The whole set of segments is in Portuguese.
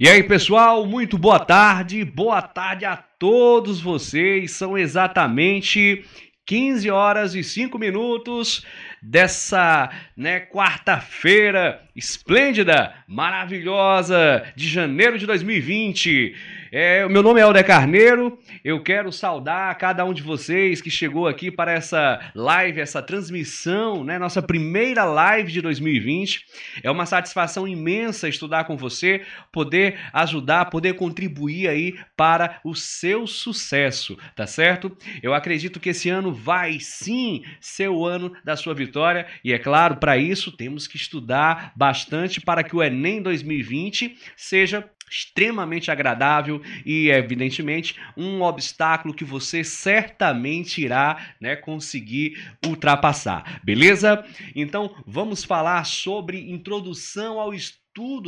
E aí, pessoal, muito boa tarde. Boa tarde a todos vocês. São exatamente 15 horas e 5 minutos dessa, né, quarta-feira esplêndida, maravilhosa de janeiro de 2020. É, meu nome é Helder Carneiro. Eu quero saudar cada um de vocês que chegou aqui para essa live, essa transmissão, né? Nossa primeira live de 2020. É uma satisfação imensa estudar com você, poder ajudar, poder contribuir aí para o seu sucesso, tá certo? Eu acredito que esse ano vai sim ser o ano da sua vitória e é claro, para isso temos que estudar bastante para que o Enem 2020 seja extremamente agradável e, evidentemente, um obstáculo que você certamente irá né, conseguir ultrapassar. Beleza? Então, vamos falar sobre introdução ao estudo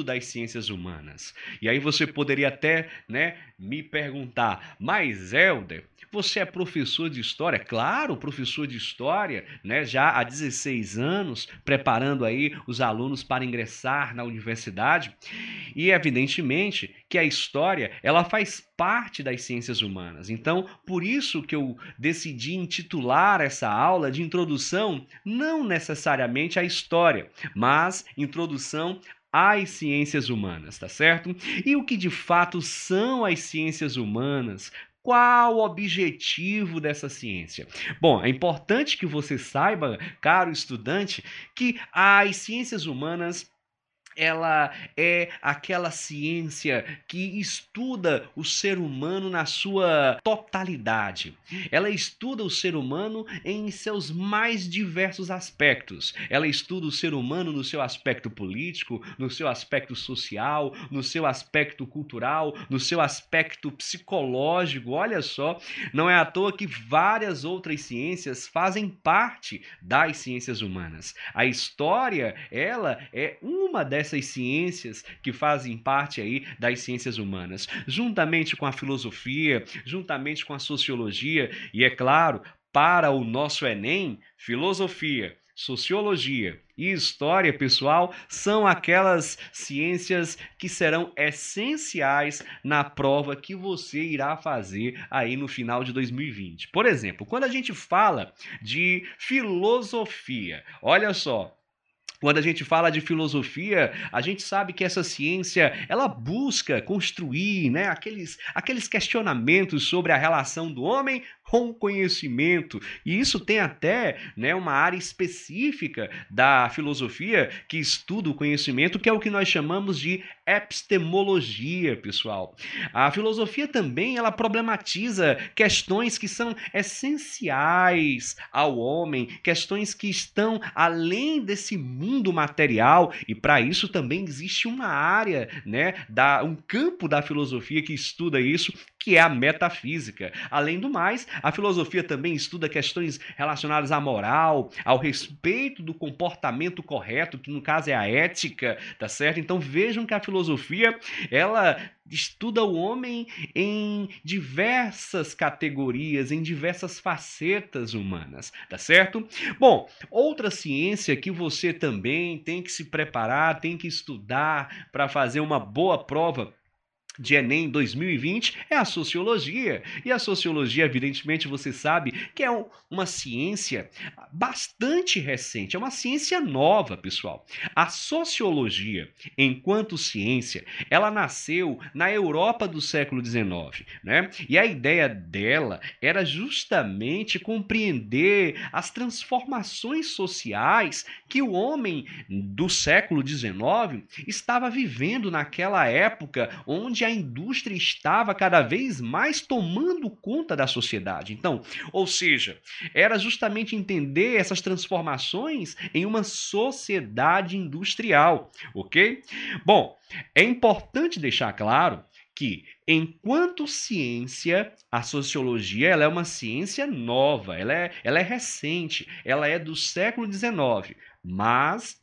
das ciências humanas. E aí você poderia até né, me perguntar, mas Helder, você é professor de história? Claro, professor de história, né? Já há 16 anos, preparando aí os alunos para ingressar na universidade. E evidentemente que a história, ela faz parte das ciências humanas. Então, por isso que eu decidi intitular essa aula de introdução não necessariamente à história, mas introdução às ciências humanas, tá certo? E o que de fato são as ciências humanas? Qual o objetivo dessa ciência? Bom, é importante que você saiba, caro estudante, que as ciências humanas ela é aquela ciência que estuda o ser humano na sua totalidade. Ela estuda o ser humano em seus mais diversos aspectos. Ela estuda o ser humano no seu aspecto político, no seu aspecto social, no seu aspecto cultural, no seu aspecto psicológico. Olha só, não é à toa que várias outras ciências fazem parte das ciências humanas. A história, ela é uma dessas essas ciências que fazem parte aí das ciências humanas, juntamente com a filosofia, juntamente com a sociologia e é claro, para o nosso ENEM, filosofia, sociologia e história, pessoal, são aquelas ciências que serão essenciais na prova que você irá fazer aí no final de 2020. Por exemplo, quando a gente fala de filosofia, olha só, quando a gente fala de filosofia, a gente sabe que essa ciência ela busca construir né, aqueles, aqueles questionamentos sobre a relação do homem com conhecimento. E isso tem até né, uma área específica da filosofia que estuda o conhecimento, que é o que nós chamamos de epistemologia, pessoal. A filosofia também ela problematiza questões que são essenciais ao homem, questões que estão além desse mundo material, e para isso também existe uma área, né, da um campo da filosofia que estuda isso, que é a metafísica. Além do mais, a filosofia também estuda questões relacionadas à moral, ao respeito do comportamento correto, que no caso é a ética, tá certo? Então vejam que a filosofia, ela estuda o homem em diversas categorias, em diversas facetas humanas, tá certo? Bom, outra ciência que você também tem que se preparar, tem que estudar para fazer uma boa prova de Enem 2020 é a sociologia. E a sociologia, evidentemente, você sabe que é uma ciência bastante recente, é uma ciência nova, pessoal. A sociologia, enquanto ciência, ela nasceu na Europa do século XIX, né? E a ideia dela era justamente compreender as transformações sociais que o homem do século XIX estava vivendo naquela época onde a a indústria estava cada vez mais tomando conta da sociedade. Então, ou seja, era justamente entender essas transformações em uma sociedade industrial, ok? Bom, é importante deixar claro que, enquanto ciência, a sociologia ela é uma ciência nova, ela é, ela é recente, ela é do século XIX, mas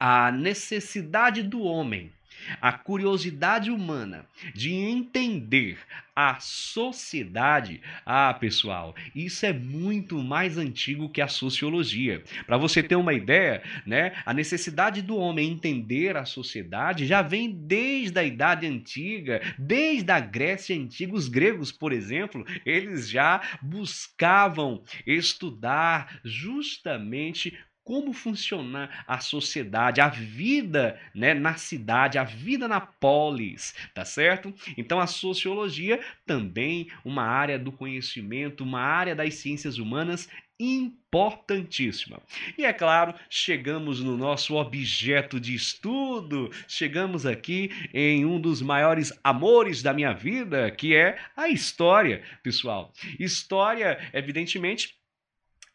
a necessidade do homem a curiosidade humana de entender a sociedade, ah, pessoal, isso é muito mais antigo que a sociologia. Para você ter uma ideia, né, a necessidade do homem entender a sociedade já vem desde a idade antiga, desde a Grécia antiga, os gregos, por exemplo, eles já buscavam estudar justamente como funciona a sociedade, a vida né, na cidade, a vida na polis, tá certo? Então a sociologia também uma área do conhecimento, uma área das ciências humanas importantíssima. E é claro, chegamos no nosso objeto de estudo, chegamos aqui em um dos maiores amores da minha vida, que é a história, pessoal. História, evidentemente,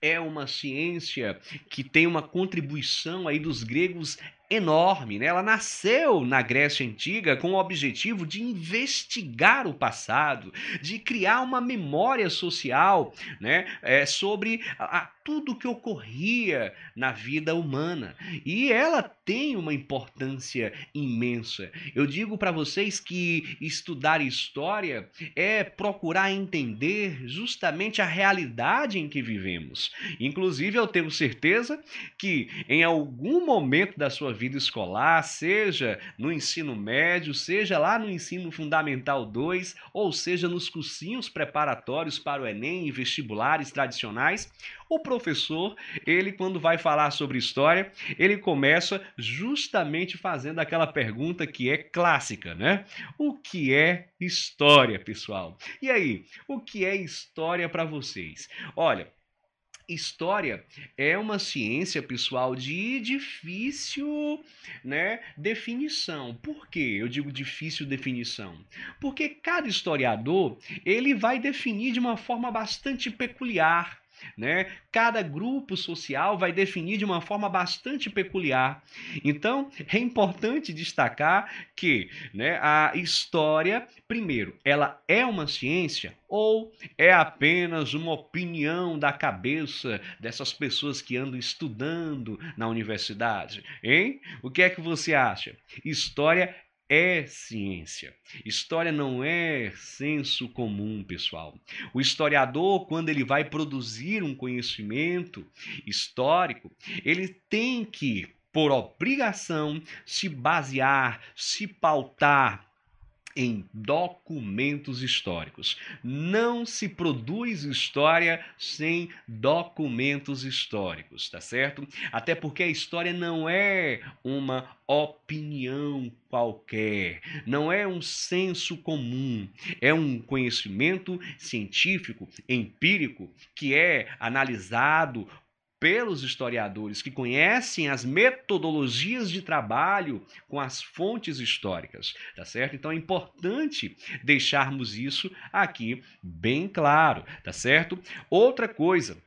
é uma ciência que tem uma contribuição aí dos gregos enorme, né? Ela nasceu na Grécia Antiga com o objetivo de investigar o passado, de criar uma memória social, né? É, sobre a, a tudo que ocorria na vida humana. E ela tem uma importância imensa. Eu digo para vocês que estudar história é procurar entender justamente a realidade em que vivemos. Inclusive, eu tenho certeza que em algum momento da sua vida escolar, seja no ensino médio, seja lá no ensino fundamental 2, ou seja nos cursinhos preparatórios para o Enem e vestibulares tradicionais, o professor, ele quando vai falar sobre história, ele começa justamente fazendo aquela pergunta que é clássica, né? O que é história, pessoal? E aí, o que é história para vocês? Olha, História é uma ciência, pessoal, de difícil né, definição. Por que eu digo difícil definição? Porque cada historiador ele vai definir de uma forma bastante peculiar né? Cada grupo social vai definir de uma forma bastante peculiar. Então, é importante destacar que né, a história, primeiro, ela é uma ciência ou é apenas uma opinião da cabeça dessas pessoas que andam estudando na universidade? Hein? O que é que você acha? História é ciência. História não é senso comum, pessoal. O historiador, quando ele vai produzir um conhecimento histórico, ele tem que, por obrigação, se basear, se pautar em documentos históricos. Não se produz história sem documentos históricos, tá certo? Até porque a história não é uma opinião qualquer, não é um senso comum, é um conhecimento científico, empírico, que é analisado pelos historiadores que conhecem as metodologias de trabalho com as fontes históricas, tá certo? Então é importante deixarmos isso aqui bem claro, tá certo? Outra coisa,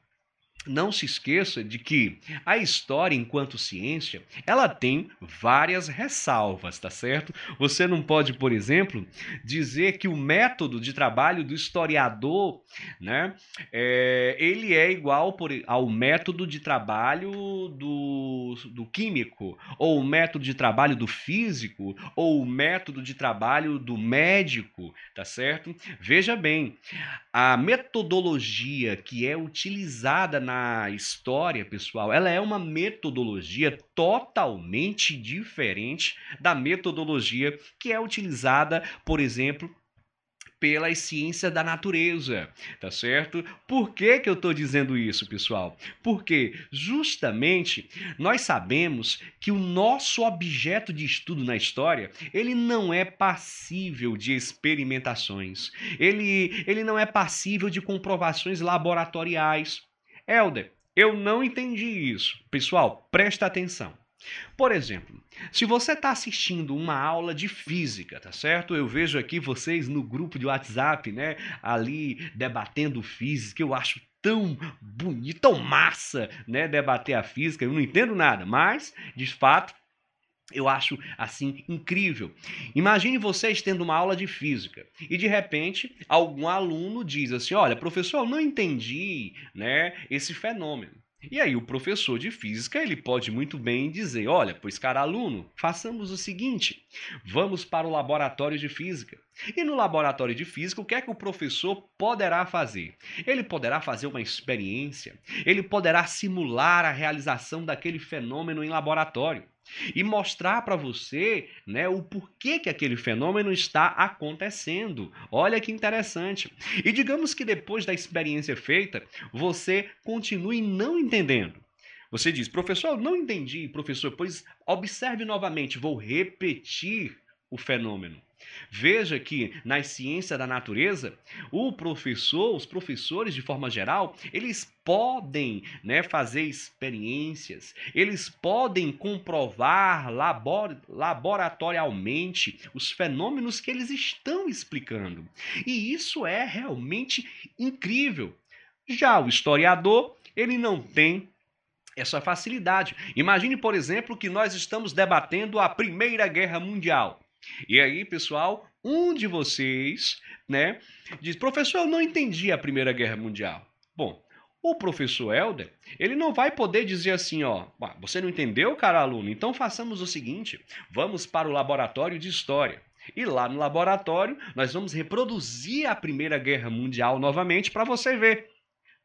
não se esqueça de que a história, enquanto ciência, ela tem várias ressalvas, tá certo? Você não pode, por exemplo, dizer que o método de trabalho do historiador, né, é, ele é igual por, ao método de trabalho do, do químico, ou o método de trabalho do físico, ou o método de trabalho do médico, tá certo? Veja bem, a metodologia que é utilizada na história, pessoal, ela é uma metodologia totalmente diferente da metodologia que é utilizada, por exemplo, pelas ciências da natureza, tá certo? Por que, que eu estou dizendo isso, pessoal? Porque justamente nós sabemos que o nosso objeto de estudo na história ele não é passível de experimentações, ele, ele não é passível de comprovações laboratoriais. Helder, eu não entendi isso. Pessoal, presta atenção. Por exemplo, se você está assistindo uma aula de física, tá certo? Eu vejo aqui vocês no grupo de WhatsApp, né? Ali debatendo física, eu acho tão bonito, tão massa, né? Debater a física, eu não entendo nada, mas de fato eu acho assim incrível. Imagine vocês tendo uma aula de física e de repente algum aluno diz assim: "Olha, professor, eu não entendi, né, esse fenômeno". E aí o professor de física, ele pode muito bem dizer, olha, pois cara aluno, façamos o seguinte, vamos para o laboratório de física. E no laboratório de física, o que é que o professor poderá fazer? Ele poderá fazer uma experiência, ele poderá simular a realização daquele fenômeno em laboratório e mostrar para você né, o porquê que aquele fenômeno está acontecendo. Olha que interessante. E digamos que depois da experiência feita, você continue não entendendo. Você diz, professor, eu não entendi, professor, pois observe novamente, vou repetir o fenômeno. Veja que nas ciências da natureza, o professor, os professores de forma geral, eles podem né, fazer experiências, eles podem comprovar labor, laboratorialmente os fenômenos que eles estão explicando. E isso é realmente incrível. Já o historiador, ele não tem essa facilidade. Imagine, por exemplo, que nós estamos debatendo a Primeira Guerra Mundial. E aí, pessoal, um de vocês, né, diz: "Professor, eu não entendi a Primeira Guerra Mundial". Bom, o professor Helder, ele não vai poder dizer assim, ó, você não entendeu, cara aluno? Então façamos o seguinte, vamos para o laboratório de história. E lá no laboratório, nós vamos reproduzir a Primeira Guerra Mundial novamente para você ver.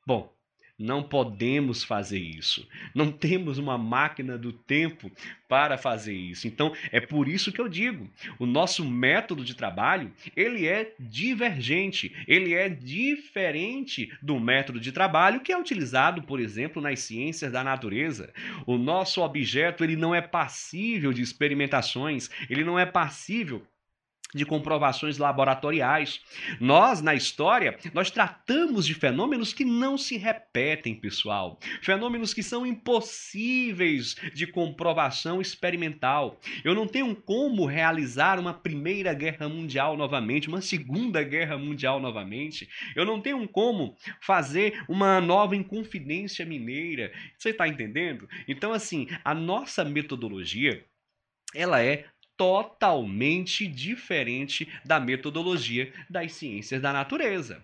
Bom, não podemos fazer isso. Não temos uma máquina do tempo para fazer isso. Então, é por isso que eu digo, o nosso método de trabalho, ele é divergente, ele é diferente do método de trabalho que é utilizado, por exemplo, nas ciências da natureza. O nosso objeto, ele não é passível de experimentações, ele não é passível de comprovações laboratoriais. Nós, na história, nós tratamos de fenômenos que não se repetem, pessoal. Fenômenos que são impossíveis de comprovação experimental. Eu não tenho como realizar uma primeira guerra mundial novamente, uma segunda guerra mundial novamente. Eu não tenho como fazer uma nova Inconfidência Mineira. Você está entendendo? Então, assim, a nossa metodologia ela é totalmente diferente da metodologia das ciências da natureza.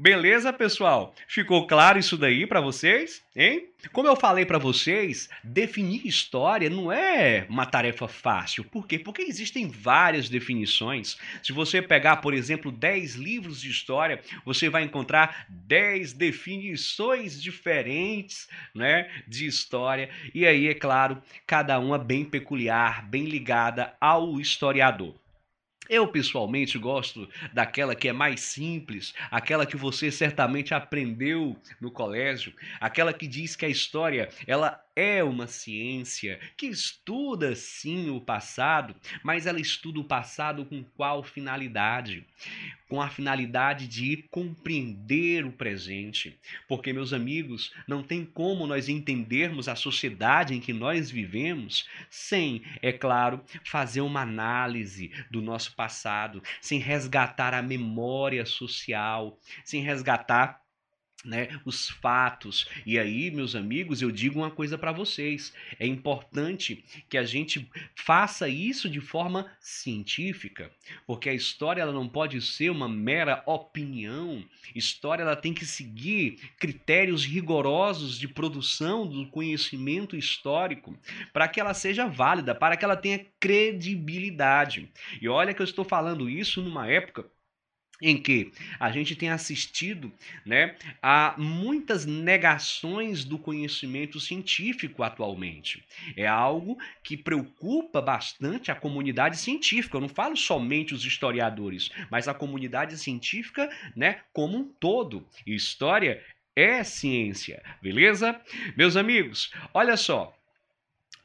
Beleza, pessoal? Ficou claro isso daí para vocês? Hein? Como eu falei para vocês, definir história não é uma tarefa fácil. Por quê? Porque existem várias definições. Se você pegar, por exemplo, 10 livros de história, você vai encontrar 10 definições diferentes, né, de história. E aí, é claro, cada uma bem peculiar, bem ligada ao historiador. Eu pessoalmente gosto daquela que é mais simples, aquela que você certamente aprendeu no colégio, aquela que diz que a história ela é uma ciência que estuda sim o passado, mas ela estuda o passado com qual finalidade? Com a finalidade de compreender o presente. Porque, meus amigos, não tem como nós entendermos a sociedade em que nós vivemos sem, é claro, fazer uma análise do nosso passado, sem resgatar a memória social, sem resgatar né, os fatos. E aí, meus amigos, eu digo uma coisa para vocês: é importante que a gente faça isso de forma científica, porque a história ela não pode ser uma mera opinião. História ela tem que seguir critérios rigorosos de produção do conhecimento histórico para que ela seja válida, para que ela tenha credibilidade. E olha que eu estou falando isso numa época em que a gente tem assistido né, a muitas negações do conhecimento científico atualmente. É algo que preocupa bastante a comunidade científica. Eu não falo somente os historiadores, mas a comunidade científica né, como um todo. E história é ciência, beleza? Meus amigos, olha só.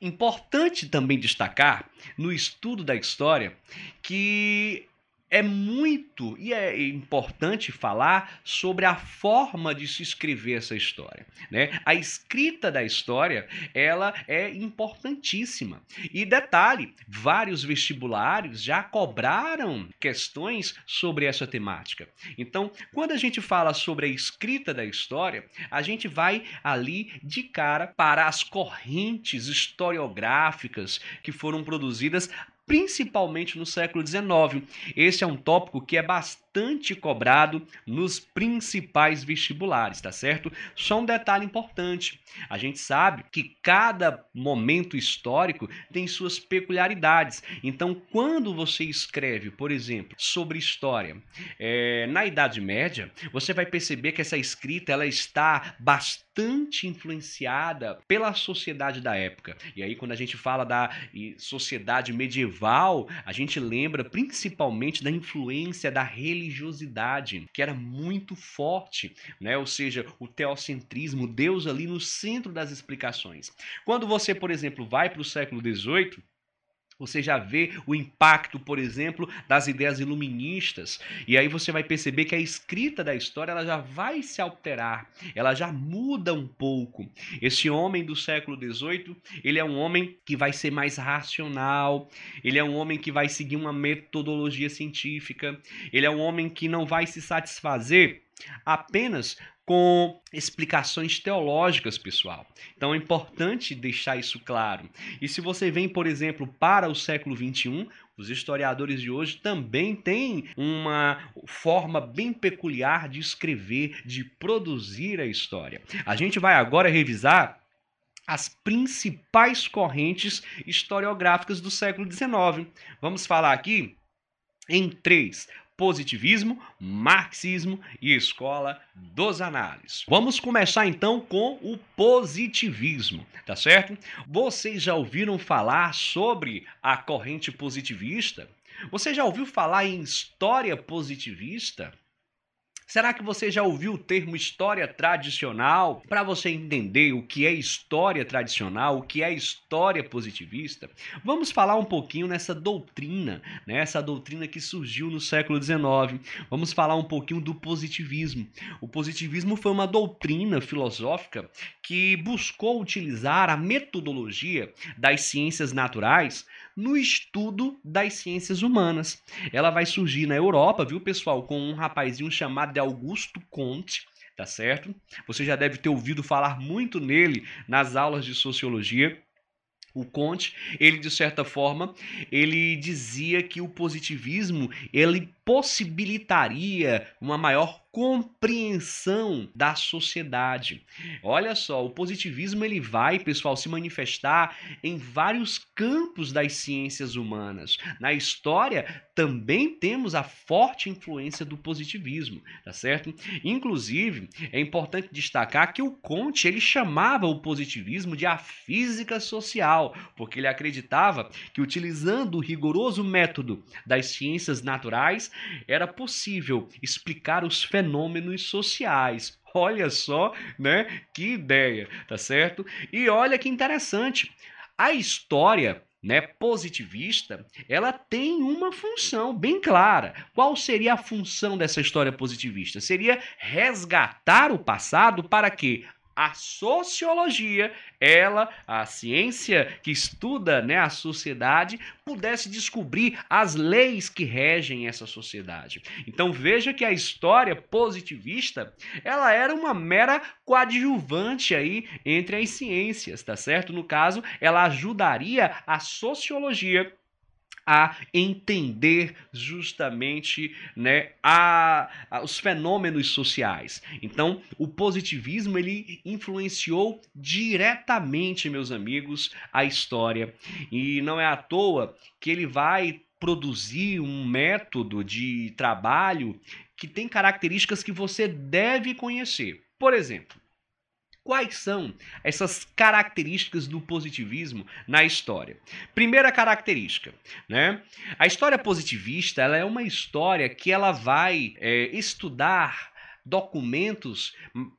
Importante também destacar no estudo da história que é muito e é importante falar sobre a forma de se escrever essa história. Né? A escrita da história ela é importantíssima. E detalhe, vários vestibulares já cobraram questões sobre essa temática. Então, quando a gente fala sobre a escrita da história, a gente vai ali de cara para as correntes historiográficas que foram produzidas principalmente no século XIX. Esse é um tópico que é bastante cobrado nos principais vestibulares, tá certo? Só um detalhe importante: a gente sabe que cada momento histórico tem suas peculiaridades. Então, quando você escreve, por exemplo, sobre história é, na Idade Média, você vai perceber que essa escrita ela está bastante influenciada pela sociedade da época. E aí, quando a gente fala da sociedade medieval, a gente lembra principalmente da influência da religiosidade, que era muito forte, né? Ou seja, o teocentrismo, Deus ali no centro das explicações. Quando você, por exemplo, vai para o século XVIII, você já vê o impacto, por exemplo, das ideias iluministas. E aí você vai perceber que a escrita da história ela já vai se alterar, ela já muda um pouco. Esse homem do século XVIII, ele é um homem que vai ser mais racional, ele é um homem que vai seguir uma metodologia científica, ele é um homem que não vai se satisfazer apenas com explicações teológicas, pessoal. Então é importante deixar isso claro. E se você vem, por exemplo, para o século XXI, os historiadores de hoje também têm uma forma bem peculiar de escrever, de produzir a história. A gente vai agora revisar as principais correntes historiográficas do século XIX. Vamos falar aqui em três positivismo, marxismo e escola dos análises. Vamos começar então com o positivismo, tá certo? Vocês já ouviram falar sobre a corrente positivista? Você já ouviu falar em história positivista? Será que você já ouviu o termo história tradicional? Para você entender o que é história tradicional, o que é história positivista, vamos falar um pouquinho nessa doutrina, né? essa doutrina que surgiu no século XIX. Vamos falar um pouquinho do positivismo. O positivismo foi uma doutrina filosófica que buscou utilizar a metodologia das ciências naturais no estudo das ciências humanas. Ela vai surgir na Europa, viu, pessoal, com um rapazinho chamado Augusto Comte, tá certo? Você já deve ter ouvido falar muito nele nas aulas de sociologia. O Comte, ele de certa forma, ele dizia que o positivismo ele possibilitaria uma maior compreensão da sociedade. Olha só, o positivismo ele vai, pessoal, se manifestar em vários campos das ciências humanas. Na história também temos a forte influência do positivismo, tá certo? Inclusive, é importante destacar que o Comte ele chamava o positivismo de a física social, porque ele acreditava que utilizando o rigoroso método das ciências naturais, era possível explicar os fenômenos sociais. Olha só, né? Que ideia, tá certo? E olha que interessante. A história né, positivista, ela tem uma função bem clara. Qual seria a função dessa história positivista? Seria resgatar o passado para que a sociologia, ela, a ciência que estuda né, a sociedade, pudesse descobrir as leis que regem essa sociedade. Então veja que a história positivista, ela era uma mera coadjuvante aí entre as ciências, tá certo? No caso, ela ajudaria a sociologia a entender justamente né, a, a, os fenômenos sociais. Então, o positivismo ele influenciou diretamente, meus amigos, a história. E não é à toa que ele vai produzir um método de trabalho que tem características que você deve conhecer. Por exemplo, Quais são essas características do positivismo na história? Primeira característica, né? A história positivista ela é uma história que ela vai é, estudar documentos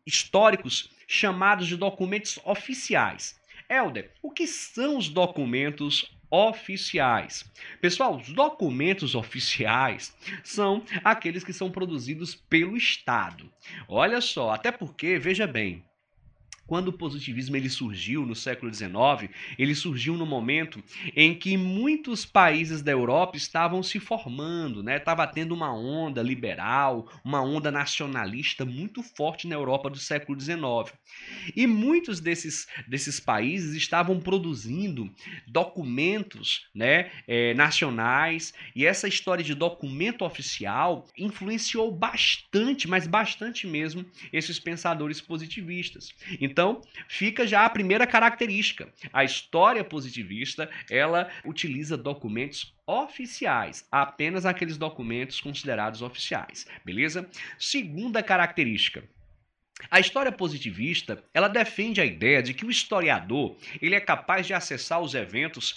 históricos chamados de documentos oficiais. Helder, o que são os documentos oficiais. Pessoal, os documentos oficiais são aqueles que são produzidos pelo Estado. Olha só, até porque, veja bem, quando o positivismo ele surgiu no século XIX, ele surgiu no momento em que muitos países da Europa estavam se formando, né? Estava tendo uma onda liberal, uma onda nacionalista muito forte na Europa do século XIX. E muitos desses, desses países estavam produzindo documentos né, é, nacionais, e essa história de documento oficial influenciou bastante, mas bastante mesmo, esses pensadores positivistas. Então, fica já a primeira característica. A história positivista, ela utiliza documentos oficiais, apenas aqueles documentos considerados oficiais, beleza? Segunda característica, a história positivista, ela defende a ideia de que o historiador, ele é capaz de acessar os eventos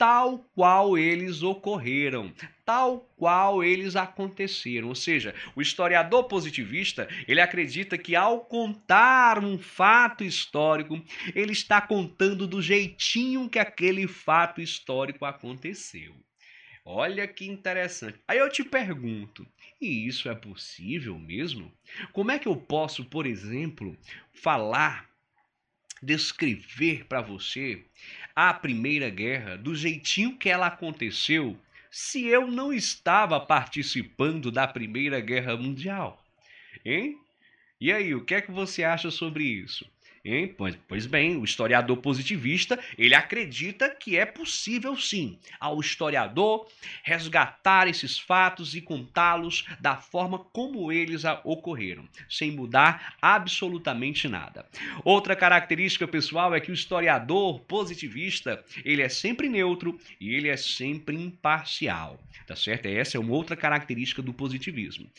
tal qual eles ocorreram, tal qual eles aconteceram. Ou seja, o historiador positivista, ele acredita que ao contar um fato histórico, ele está contando do jeitinho que aquele fato histórico aconteceu. Olha que interessante. Aí eu te pergunto, e isso é possível mesmo? Como é que eu posso, por exemplo, falar descrever para você a Primeira Guerra do jeitinho que ela aconteceu se eu não estava participando da Primeira Guerra Mundial? Hein? E aí, o que é que você acha sobre isso? Hein? Pois, pois bem, o historiador positivista, ele acredita que é possível sim ao historiador resgatar esses fatos e contá-los da forma como eles ocorreram, sem mudar absolutamente nada. Outra característica pessoal é que o historiador positivista, ele é sempre neutro e ele é sempre imparcial, tá certo? Essa é uma outra característica do positivismo.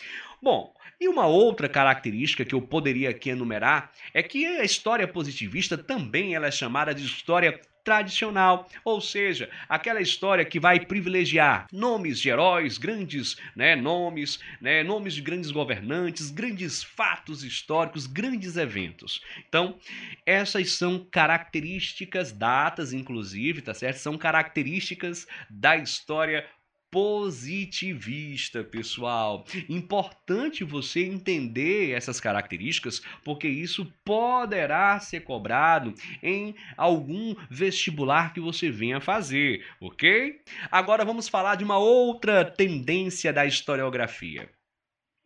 Bom, e uma outra característica que eu poderia aqui enumerar é que a história positivista também ela é chamada de história tradicional, ou seja, aquela história que vai privilegiar nomes de heróis, grandes né, nomes, né, nomes de grandes governantes, grandes fatos históricos, grandes eventos. Então, essas são características, datas inclusive, tá certo? São características da história positivista, pessoal. Importante você entender essas características, porque isso poderá ser cobrado em algum vestibular que você venha fazer, ok? Agora vamos falar de uma outra tendência da historiografia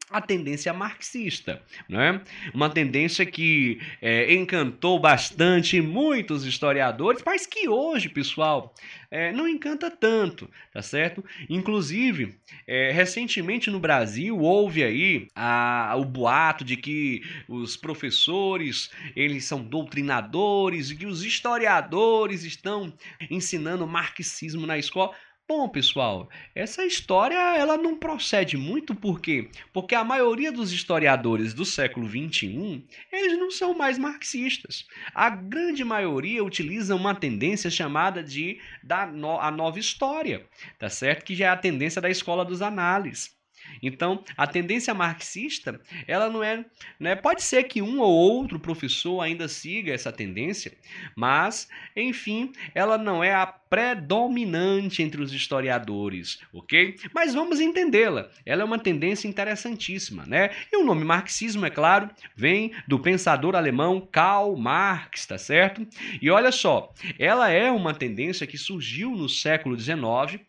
a tendência marxista, né? uma tendência que é, encantou bastante muitos historiadores, mas que hoje, pessoal, é, não encanta tanto, tá certo? Inclusive, é, recentemente no Brasil houve aí a, o boato de que os professores eles são doutrinadores e que os historiadores estão ensinando marxismo na escola. Bom, pessoal, essa história ela não procede muito por quê? Porque a maioria dos historiadores do século XXI, eles não são mais marxistas. A grande maioria utiliza uma tendência chamada de da no, a nova história, tá certo? Que já é a tendência da escola dos análises. Então, a tendência marxista, ela não é, né, pode ser que um ou outro professor ainda siga essa tendência, mas, enfim, ela não é a predominante entre os historiadores, ok? Mas vamos entendê-la. Ela é uma tendência interessantíssima, né? E o nome marxismo, é claro, vem do pensador alemão Karl Marx, tá certo? E olha só, ela é uma tendência que surgiu no século XIX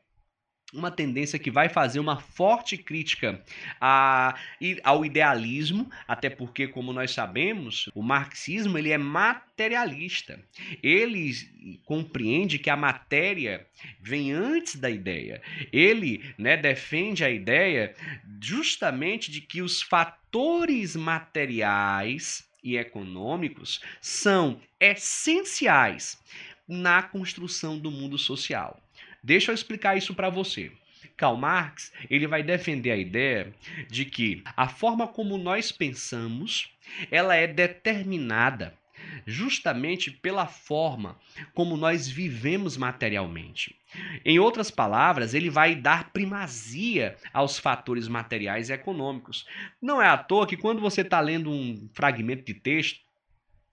uma tendência que vai fazer uma forte crítica a, ao idealismo, até porque, como nós sabemos, o marxismo ele é materialista. Ele compreende que a matéria vem antes da ideia. Ele né, defende a ideia justamente de que os fatores materiais e econômicos são essenciais na construção do mundo social. Deixa eu explicar isso para você. Karl Marx ele vai defender a ideia de que a forma como nós pensamos ela é determinada justamente pela forma como nós vivemos materialmente. Em outras palavras, ele vai dar primazia aos fatores materiais e econômicos. Não é à toa que quando você está lendo um fragmento de texto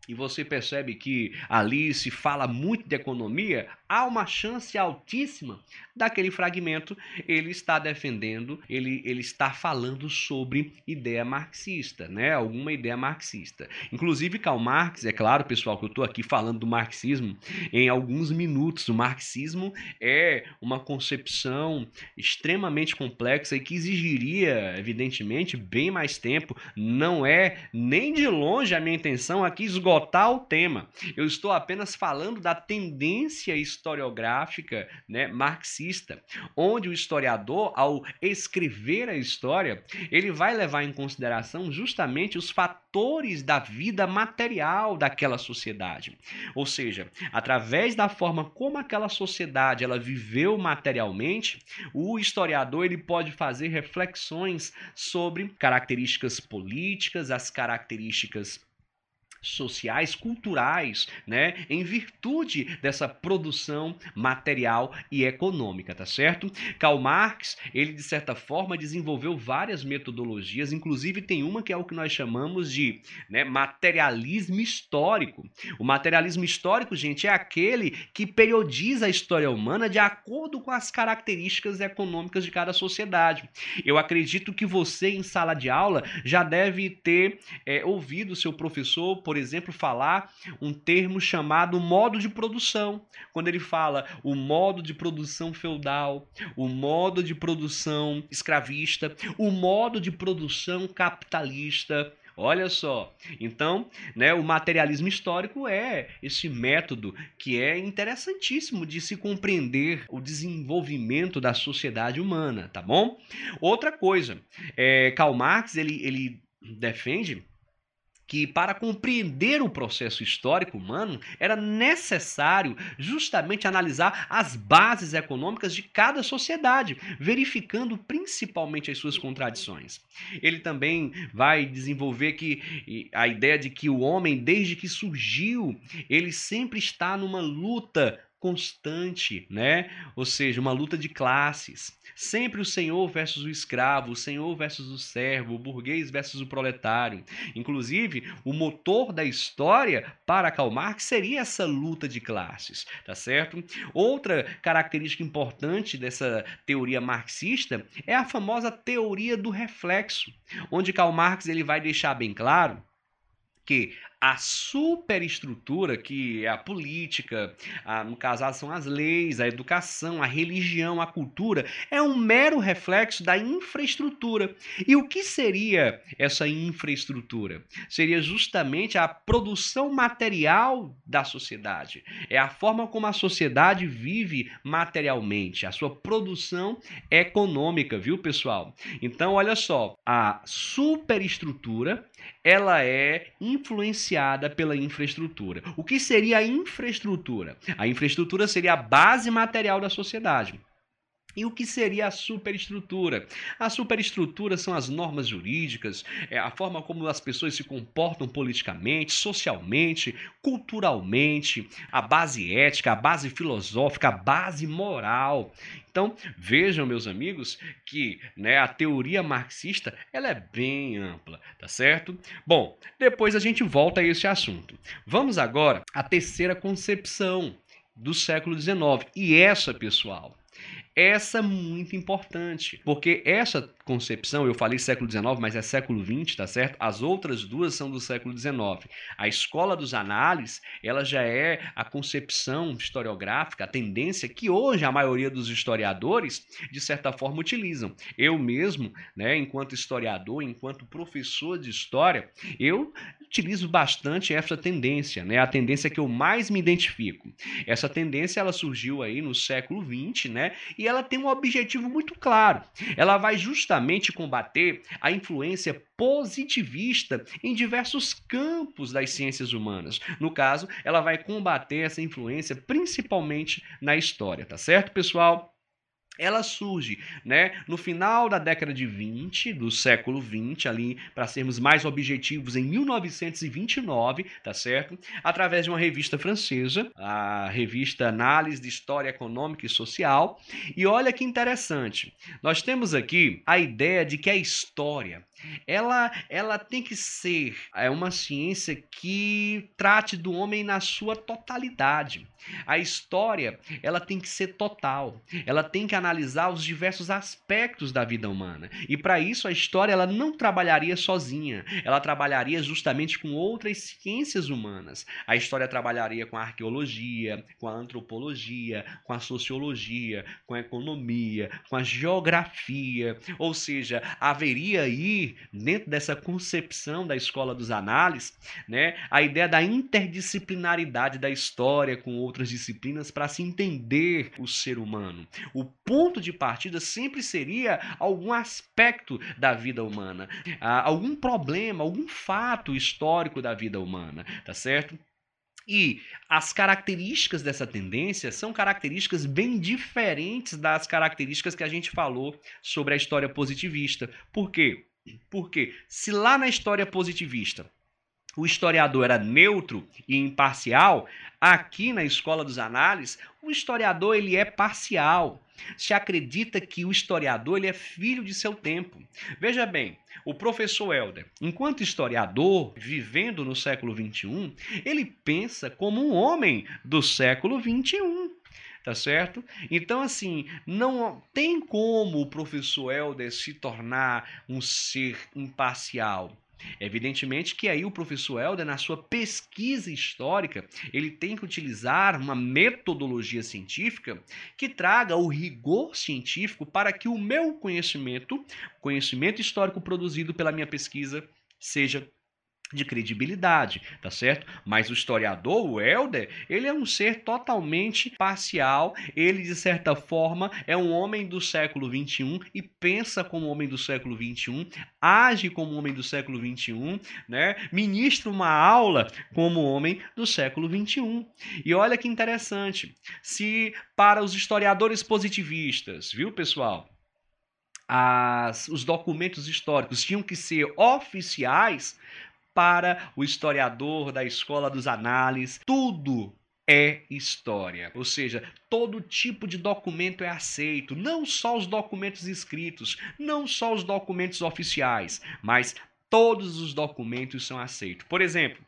e você percebe que ali se fala muito de economia, há uma chance altíssima daquele fragmento ele está defendendo, ele, ele está falando sobre ideia marxista, né? Alguma ideia marxista. Inclusive Karl Marx, é claro, pessoal, que eu estou aqui falando do marxismo em alguns minutos. O marxismo é uma concepção extremamente complexa e que exigiria, evidentemente, bem mais tempo. Não é nem de longe a minha intenção aqui esgotar o tema. Eu estou apenas falando da tendência historiográfica, né, marxista, onde o historiador, ao escrever a história, ele vai levar em consideração justamente os fatores da vida material daquela sociedade. Ou seja, através da forma como aquela sociedade ela viveu materialmente, o historiador ele pode fazer reflexões sobre características políticas, as características sociais, culturais, né, em virtude dessa produção material e econômica, tá certo? Karl Marx, ele de certa forma desenvolveu várias metodologias, inclusive tem uma que é o que nós chamamos de né, materialismo histórico. O materialismo histórico, gente, é aquele que periodiza a história humana de acordo com as características econômicas de cada sociedade. Eu acredito que você, em sala de aula, já deve ter é, ouvido seu professor, por por exemplo, falar um termo chamado modo de produção. Quando ele fala o modo de produção feudal, o modo de produção escravista, o modo de produção capitalista. Olha só. Então, né, o materialismo histórico é esse método que é interessantíssimo de se compreender o desenvolvimento da sociedade humana, tá bom? Outra coisa, é, Karl Marx ele, ele defende que para compreender o processo histórico humano era necessário justamente analisar as bases econômicas de cada sociedade, verificando principalmente as suas contradições. Ele também vai desenvolver que a ideia de que o homem desde que surgiu, ele sempre está numa luta constante, né? Ou seja, uma luta de classes. Sempre o senhor versus o escravo, o senhor versus o servo, o burguês versus o proletário. Inclusive, o motor da história para Karl Marx seria essa luta de classes, tá certo? Outra característica importante dessa teoria marxista é a famosa teoria do reflexo, onde Karl Marx ele vai deixar bem claro que a superestrutura, que é a política, a, no caso são as leis, a educação, a religião, a cultura, é um mero reflexo da infraestrutura. E o que seria essa infraestrutura? Seria justamente a produção material da sociedade. É a forma como a sociedade vive materialmente, a sua produção econômica, viu, pessoal? Então, olha só, a superestrutura ela é influenciada pela infraestrutura. O que seria a infraestrutura? A infraestrutura seria a base material da sociedade. E o que seria a superestrutura? A superestrutura são as normas jurídicas, é a forma como as pessoas se comportam politicamente, socialmente, culturalmente, a base ética, a base filosófica, a base moral. Então, vejam, meus amigos, que né, a teoria marxista ela é bem ampla, tá certo? Bom, depois a gente volta a esse assunto. Vamos agora à terceira concepção do século XIX. E essa, pessoal, essa é muito importante, porque essa concepção, eu falei século XIX, mas é século XX, tá certo? As outras duas são do século XIX. A escola dos análises, ela já é a concepção historiográfica, a tendência que hoje a maioria dos historiadores, de certa forma, utilizam. Eu mesmo, né, enquanto historiador, enquanto professor de história, eu utilizo bastante essa tendência, né? A tendência que eu mais me identifico. Essa tendência ela surgiu aí no século XX, né? Ela tem um objetivo muito claro. Ela vai justamente combater a influência positivista em diversos campos das ciências humanas. No caso, ela vai combater essa influência principalmente na história, tá certo, pessoal? Ela surge né, no final da década de 20, do século 20, ali, para sermos mais objetivos, em 1929, tá certo? Através de uma revista francesa, a revista Análise de História Econômica e Social. E olha que interessante, nós temos aqui a ideia de que a história ela, ela tem que ser é uma ciência que trate do homem na sua totalidade. A história, ela tem que ser total. Ela tem que analisar os diversos aspectos da vida humana. E para isso a história ela não trabalharia sozinha. Ela trabalharia justamente com outras ciências humanas. A história trabalharia com a arqueologia, com a antropologia, com a sociologia, com a economia, com a geografia. Ou seja, haveria aí dentro dessa concepção da escola dos análises, né, a ideia da interdisciplinaridade da história com outras disciplinas para se entender o ser humano. O ponto de partida sempre seria algum aspecto da vida humana, algum problema, algum fato histórico da vida humana, tá certo? E as características dessa tendência são características bem diferentes das características que a gente falou sobre a história positivista. Por quê? Porque se lá na história positivista o historiador era neutro e imparcial, aqui na escola dos análises, o historiador ele é parcial. Se acredita que o historiador ele é filho de seu tempo. Veja bem, o professor Helder, enquanto historiador, vivendo no século XXI, ele pensa como um homem do século XXI tá certo? Então, assim, não tem como o professor Helder se tornar um ser imparcial. Evidentemente que aí o professor Helder, na sua pesquisa histórica, ele tem que utilizar uma metodologia científica que traga o rigor científico para que o meu conhecimento, conhecimento histórico produzido pela minha pesquisa, seja de credibilidade, tá certo? Mas o historiador, o Helder, ele é um ser totalmente parcial, ele de certa forma é um homem do século 21 e pensa como homem do século 21, age como homem do século 21, né? Ministra uma aula como homem do século 21. E olha que interessante, se para os historiadores positivistas, viu, pessoal? As, os documentos históricos tinham que ser oficiais, para o historiador da escola dos análises, tudo é história. Ou seja, todo tipo de documento é aceito, não só os documentos escritos, não só os documentos oficiais, mas todos os documentos são aceitos. Por exemplo,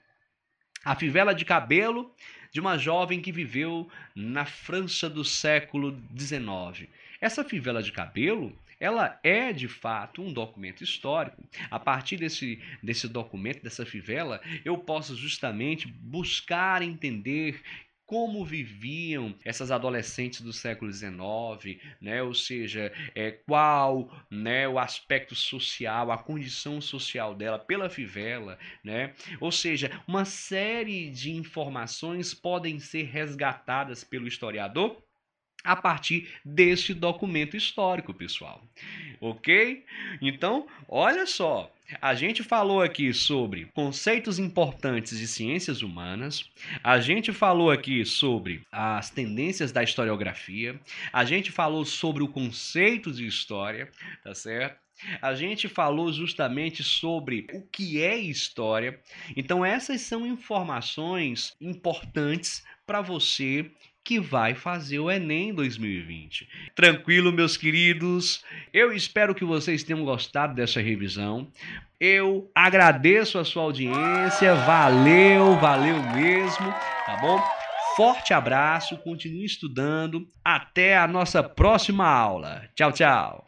a fivela de cabelo de uma jovem que viveu na França do século XIX. Essa fivela de cabelo ela é de fato um documento histórico. A partir desse, desse documento, dessa fivela, eu posso justamente buscar entender como viviam essas adolescentes do século XIX, né? ou seja, é, qual né, o aspecto social, a condição social dela pela fivela, né? ou seja, uma série de informações podem ser resgatadas pelo historiador a partir deste documento histórico, pessoal. Ok? Então, olha só. A gente falou aqui sobre conceitos importantes de ciências humanas, a gente falou aqui sobre as tendências da historiografia, a gente falou sobre o conceito de história, tá certo? A gente falou justamente sobre o que é história. Então, essas são informações importantes para você que vai fazer o Enem 2020. Tranquilo, meus queridos? Eu espero que vocês tenham gostado dessa revisão. Eu agradeço a sua audiência. Valeu, valeu mesmo, tá bom? Forte abraço, continue estudando. Até a nossa próxima aula. Tchau, tchau.